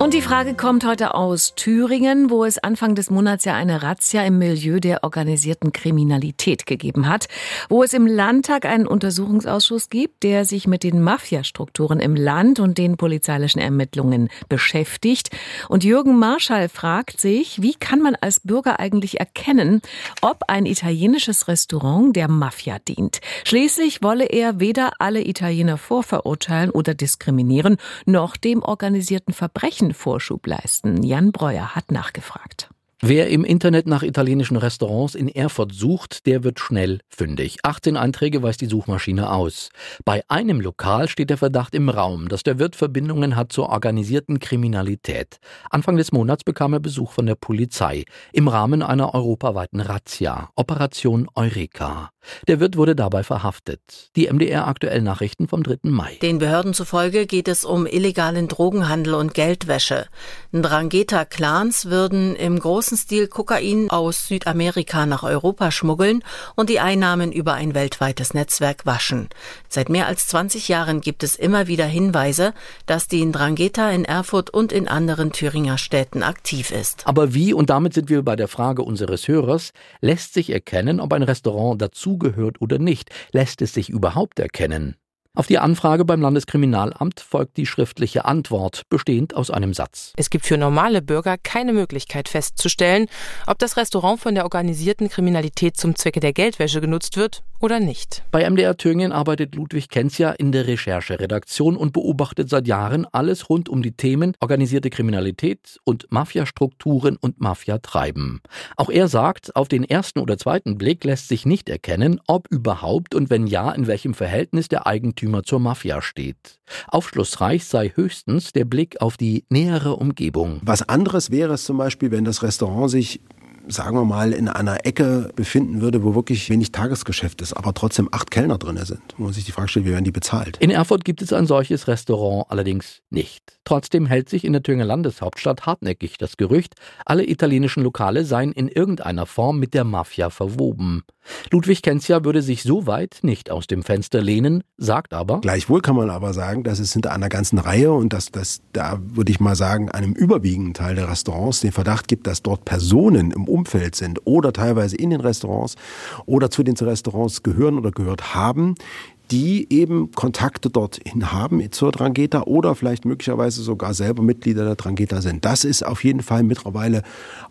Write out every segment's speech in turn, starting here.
Und die Frage kommt heute aus Thüringen, wo es Anfang des Monats ja eine Razzia im Milieu der organisierten Kriminalität gegeben hat, wo es im Landtag einen Untersuchungsausschuss gibt, der sich mit den Mafiastrukturen im Land und den polizeilichen Ermittlungen beschäftigt. Und Jürgen Marschall fragt sich, wie kann man als Bürger eigentlich erkennen, ob ein italienisches Restaurant der Mafia dient? Schließlich wolle er weder alle Italiener vorverurteilen oder diskriminieren, noch dem organisierten Verbrechen Vorschub leisten. Jan Breuer hat nachgefragt. Wer im Internet nach italienischen Restaurants in Erfurt sucht, der wird schnell fündig. 18 Einträge weist die Suchmaschine aus. Bei einem Lokal steht der Verdacht im Raum, dass der Wirt Verbindungen hat zur organisierten Kriminalität. Anfang des Monats bekam er Besuch von der Polizei im Rahmen einer europaweiten Razzia, Operation Eureka. Der Wirt wurde dabei verhaftet. Die MDR aktuell Nachrichten vom 3. Mai. Den Behörden zufolge geht es um illegalen Drogenhandel und Geldwäsche. Drangheta-Clans würden im großen großen Stil Kokain aus Südamerika nach Europa schmuggeln und die Einnahmen über ein weltweites Netzwerk waschen. Seit mehr als 20 Jahren gibt es immer wieder Hinweise, dass die Ndrangheta in Erfurt und in anderen Thüringer Städten aktiv ist. Aber wie, und damit sind wir bei der Frage unseres Hörers, lässt sich erkennen, ob ein Restaurant dazugehört oder nicht? Lässt es sich überhaupt erkennen? Auf die Anfrage beim Landeskriminalamt folgt die schriftliche Antwort, bestehend aus einem Satz. Es gibt für normale Bürger keine Möglichkeit festzustellen, ob das Restaurant von der organisierten Kriminalität zum Zwecke der Geldwäsche genutzt wird oder nicht. Bei MDR Thüringen arbeitet Ludwig Kenzia in der Rechercheredaktion und beobachtet seit Jahren alles rund um die Themen organisierte Kriminalität und Mafiastrukturen und Mafiatreiben. Auch er sagt, auf den ersten oder zweiten Blick lässt sich nicht erkennen, ob überhaupt und wenn ja, in welchem Verhältnis der Eigentümer Eigentümer zur Mafia steht. Aufschlussreich sei höchstens der Blick auf die nähere Umgebung. Was anderes wäre es zum Beispiel, wenn das Restaurant sich sagen wir mal, in einer Ecke befinden würde, wo wirklich wenig Tagesgeschäft ist, aber trotzdem acht Kellner drin sind, wo man sich die Frage stellt, wie werden die bezahlt? In Erfurt gibt es ein solches Restaurant allerdings nicht. Trotzdem hält sich in der Thüringer Landeshauptstadt hartnäckig das Gerücht, alle italienischen Lokale seien in irgendeiner Form mit der Mafia verwoben. Ludwig Kenzia würde sich so weit nicht aus dem Fenster lehnen, sagt aber. Gleichwohl kann man aber sagen, dass es hinter einer ganzen Reihe und dass das, da würde ich mal sagen, einem überwiegenden Teil der Restaurants den Verdacht gibt, dass dort Personen im Umfeld sind oder teilweise in den Restaurants oder zu den Restaurants gehören oder gehört haben, die eben Kontakte dorthin haben zur Drangheta oder vielleicht möglicherweise sogar selber Mitglieder der Drangheta sind. Das ist auf jeden Fall mittlerweile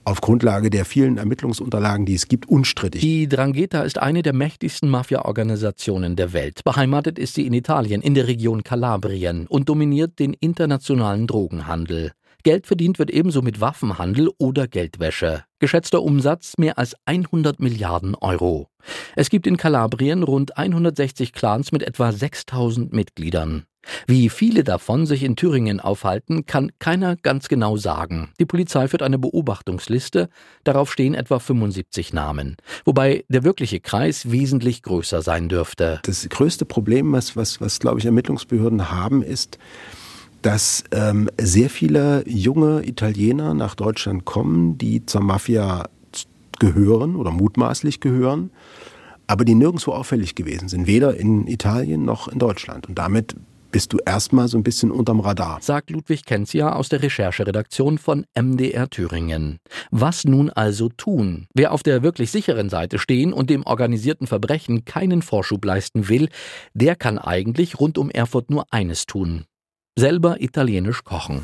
auf Grundlage der vielen Ermittlungsunterlagen, die es gibt, unstrittig. Die Drangheta ist eine der mächtigsten Mafia-Organisationen der Welt. Beheimatet ist sie in Italien, in der Region Kalabrien und dominiert den internationalen Drogenhandel. Geld verdient wird ebenso mit Waffenhandel oder Geldwäsche. Geschätzter Umsatz mehr als 100 Milliarden Euro. Es gibt in Kalabrien rund 160 Clans mit etwa 6000 Mitgliedern. Wie viele davon sich in Thüringen aufhalten, kann keiner ganz genau sagen. Die Polizei führt eine Beobachtungsliste, darauf stehen etwa 75 Namen, wobei der wirkliche Kreis wesentlich größer sein dürfte. Das größte Problem, was, was, was glaube ich, Ermittlungsbehörden haben, ist, dass ähm, sehr viele junge Italiener nach Deutschland kommen, die zur Mafia gehören oder mutmaßlich gehören, aber die nirgendwo auffällig gewesen sind, weder in Italien noch in Deutschland. Und damit bist du erstmal so ein bisschen unterm Radar. Sagt Ludwig Kenzia aus der Rechercheredaktion von MDR Thüringen. Was nun also tun? Wer auf der wirklich sicheren Seite stehen und dem organisierten Verbrechen keinen Vorschub leisten will, der kann eigentlich rund um Erfurt nur eines tun selber italienisch kochen.